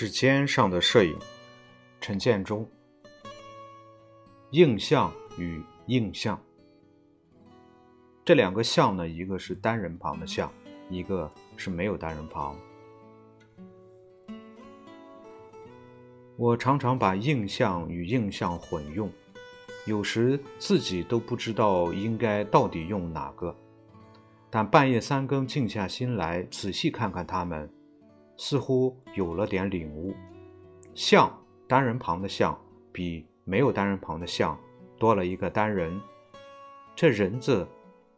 指尖上的摄影，陈建中。映像与映像，这两个像呢，一个是单人旁的像，一个是没有单人旁。我常常把映像与映像混用，有时自己都不知道应该到底用哪个。但半夜三更静下心来仔细看看它们，似乎有了点领悟。像单人旁的像比没有单人旁的像多了一个单人，这人字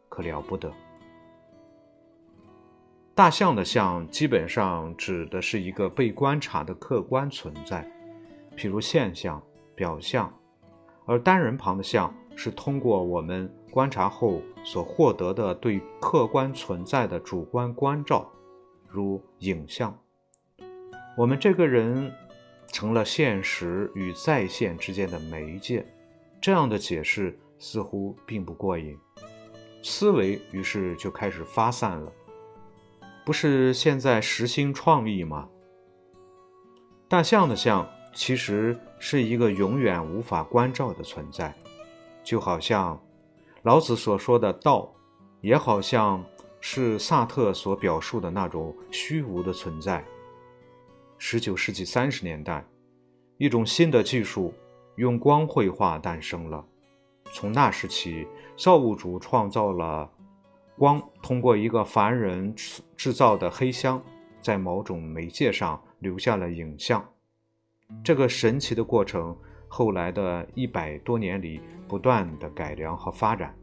可了不得。大象的象基本上指的是一个被观察的客观存在。譬如现象、表象，而单人旁的象是通过我们观察后所获得的对客观存在的主观关照，如影像。我们这个人成了现实与在线之间的媒介，这样的解释似乎并不过瘾，思维于是就开始发散了。不是现在实心创意吗？大象的象。其实是一个永远无法关照的存在，就好像老子所说的道，也好像是萨特所表述的那种虚无的存在。十九世纪三十年代，一种新的技术用光绘画诞生了。从那时起，造物主创造了光，通过一个凡人制造的黑箱，在某种媒介上留下了影像。这个神奇的过程，后来的一百多年里不断的改良和发展，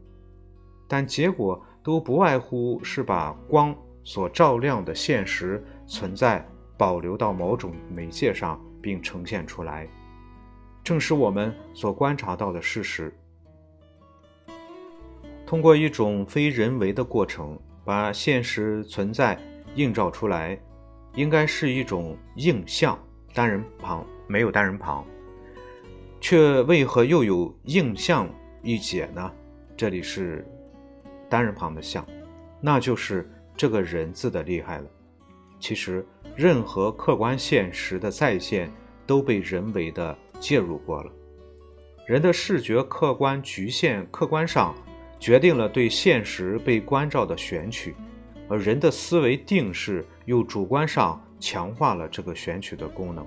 但结果都不外乎是把光所照亮的现实存在保留到某种媒介上，并呈现出来，正是我们所观察到的事实。通过一种非人为的过程，把现实存在映照出来，应该是一种映像。单人旁没有单人旁，却为何又有映像一解呢？这里是单人旁的像，那就是这个人字的厉害了。其实，任何客观现实的再现都被人为的介入过了。人的视觉客观局限，客观上决定了对现实被关照的选取，而人的思维定式又主观上。强化了这个选取的功能。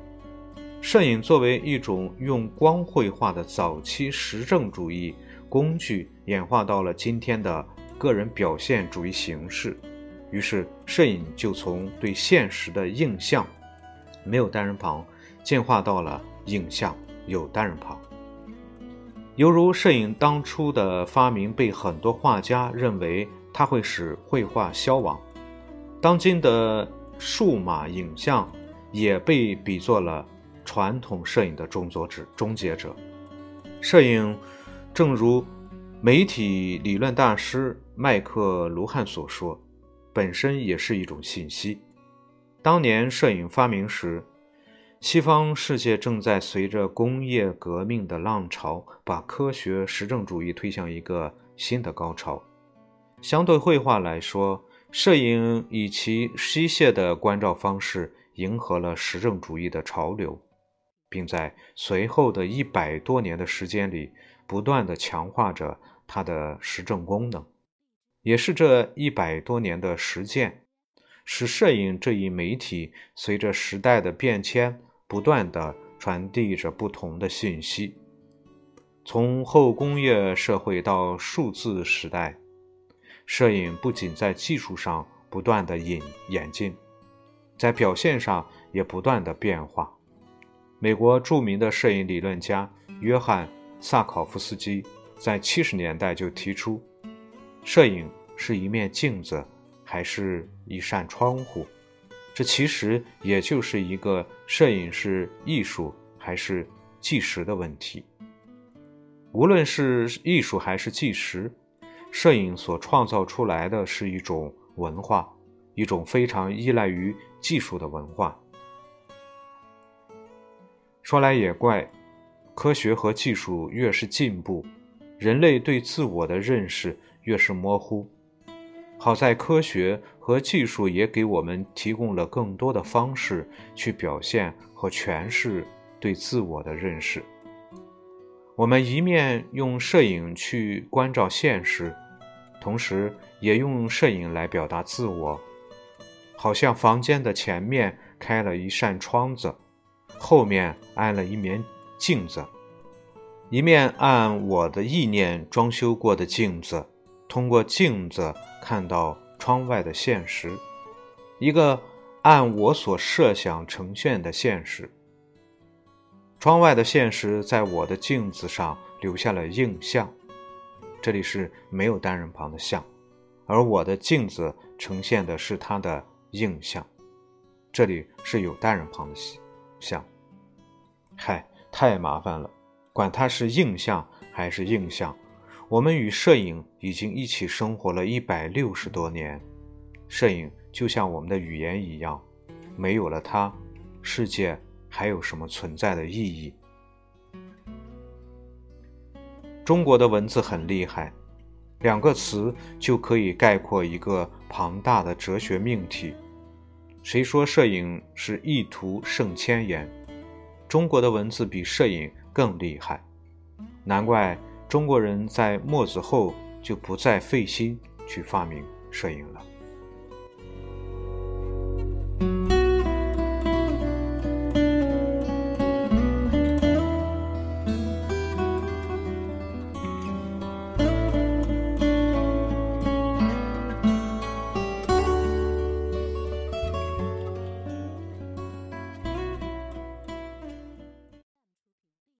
摄影作为一种用光绘画的早期实证主义工具，演化到了今天的个人表现主义形式。于是，摄影就从对现实的印象没有单人旁，进化到了影像有单人旁。犹如摄影当初的发明被很多画家认为它会使绘画消亡，当今的。数码影像也被比作了传统摄影的终作者、终结者。摄影，正如媒体理论大师麦克卢汉所说，本身也是一种信息。当年摄影发明时，西方世界正在随着工业革命的浪潮，把科学实证主义推向一个新的高潮。相对绘画来说，摄影以其机械的关照方式迎合了实证主义的潮流，并在随后的一百多年的时间里不断地强化着它的实证功能。也是这一百多年的实践，使摄影这一媒体随着时代的变迁，不断地传递着不同的信息。从后工业社会到数字时代。摄影不仅在技术上不断的引演进，在表现上也不断的变化。美国著名的摄影理论家约翰·萨考夫斯基在七十年代就提出：摄影是一面镜子，还是一扇窗户？这其实也就是一个摄影是艺术还是纪实的问题。无论是艺术还是纪实。摄影所创造出来的是一种文化，一种非常依赖于技术的文化。说来也怪，科学和技术越是进步，人类对自我的认识越是模糊。好在科学和技术也给我们提供了更多的方式去表现和诠释对自我的认识。我们一面用摄影去关照现实，同时也用摄影来表达自我。好像房间的前面开了一扇窗子，后面安了一面镜子，一面按我的意念装修过的镜子，通过镜子看到窗外的现实，一个按我所设想呈现的现实。窗外的现实在我的镜子上留下了印象，这里是没有单人旁的像，而我的镜子呈现的是它的。印象，这里是有单人旁的像。嗨，太麻烦了，管它是印象还是印象，我们与摄影已经一起生活了一百六十多年。摄影就像我们的语言一样，没有了它，世界还有什么存在的意义？中国的文字很厉害，两个词就可以概括一个庞大的哲学命题。谁说摄影是一图胜千言？中国的文字比摄影更厉害，难怪中国人在墨子后就不再费心去发明摄影了。